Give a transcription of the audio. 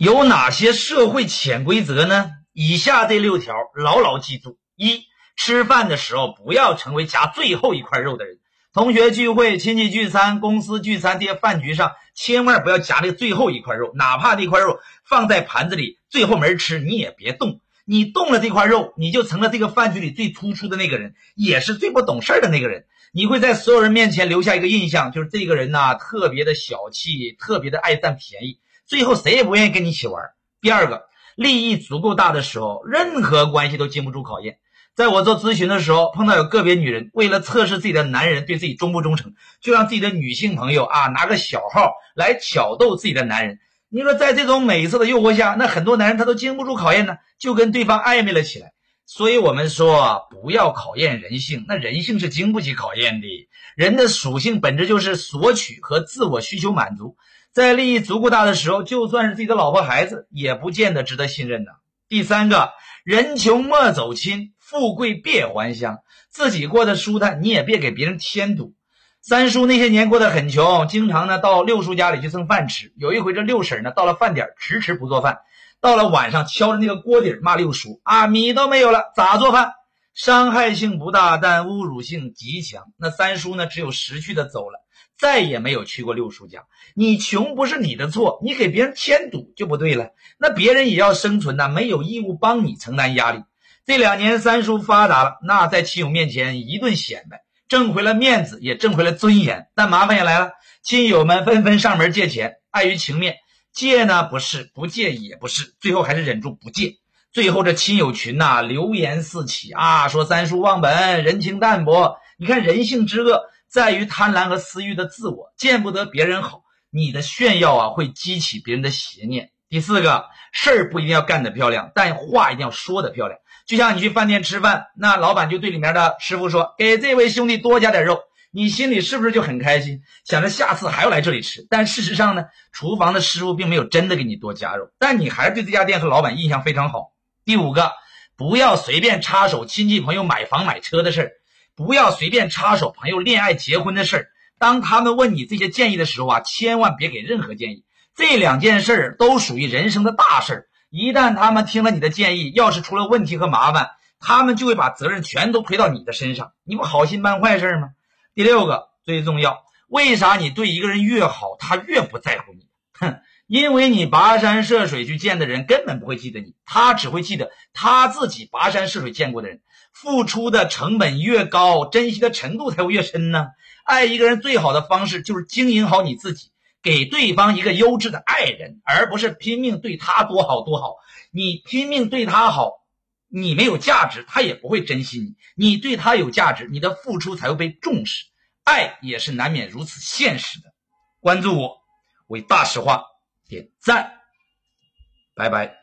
有哪些社会潜规则呢？以下这六条牢牢记住：一、吃饭的时候不要成为夹最后一块肉的人。同学聚会、亲戚聚餐、公司聚餐这些饭局上，千万不要夹那最后一块肉，哪怕那块肉放在盘子里，最后没人吃，你也别动。你动了这块肉，你就成了这个饭局里最突出的那个人，也是最不懂事的那个人。你会在所有人面前留下一个印象，就是这个人呐，特别的小气，特别的爱占便宜，最后谁也不愿意跟你一起玩。第二个，利益足够大的时候，任何关系都经不住考验。在我做咨询的时候，碰到有个别女人，为了测试自己的男人对自己忠不忠诚，就让自己的女性朋友啊拿个小号来挑逗自己的男人。你说，在这种美色的诱惑下，那很多男人他都经不住考验呢，就跟对方暧昧了起来。所以，我们说不要考验人性，那人性是经不起考验的。人的属性本质就是索取和自我需求满足，在利益足够大的时候，就算是自己的老婆孩子，也不见得值得信任的。第三个人穷莫走亲，富贵别还乡，自己过得舒坦，你也别给别人添堵。三叔那些年过得很穷，经常呢到六叔家里去蹭饭吃。有一回，这六婶呢到了饭点迟迟不做饭，到了晚上敲着那个锅底骂六叔啊，米都没有了，咋做饭？伤害性不大，但侮辱性极强。那三叔呢只有识趣的走了，再也没有去过六叔家。你穷不是你的错，你给别人添堵就不对了。那别人也要生存呐，没有义务帮你承担压力。这两年三叔发达了，那在亲友面前一顿显摆。挣回了面子，也挣回了尊严，但麻烦也来了。亲友们纷纷上门借钱，碍于情面，借呢不是，不借也不是，最后还是忍住不借。最后这亲友群呐，流言四起啊，说三叔忘本，人情淡薄。你看人性之恶，在于贪婪和私欲的自我，见不得别人好，你的炫耀啊，会激起别人的邪念。第四个事儿不一定要干得漂亮，但话一定要说得漂亮。就像你去饭店吃饭，那老板就对里面的师傅说：“给这位兄弟多加点肉。”你心里是不是就很开心，想着下次还要来这里吃？但事实上呢，厨房的师傅并没有真的给你多加肉，但你还是对这家店和老板印象非常好。第五个，不要随便插手亲戚朋友买房买车的事儿，不要随便插手朋友恋爱结婚的事儿。当他们问你这些建议的时候啊，千万别给任何建议。这两件事儿都属于人生的大事儿。一旦他们听了你的建议，要是出了问题和麻烦，他们就会把责任全都推到你的身上。你不好心办坏事吗？第六个最重要，为啥你对一个人越好，他越不在乎你？哼，因为你跋山涉水去见的人根本不会记得你，他只会记得他自己跋山涉水见过的人。付出的成本越高，珍惜的程度才会越深呢。爱一个人最好的方式就是经营好你自己。给对方一个优质的爱人，而不是拼命对他多好多好。你拼命对他好，你没有价值，他也不会珍惜你。你对他有价值，你的付出才会被重视。爱也是难免如此现实的。关注我，为大实话点赞，拜拜。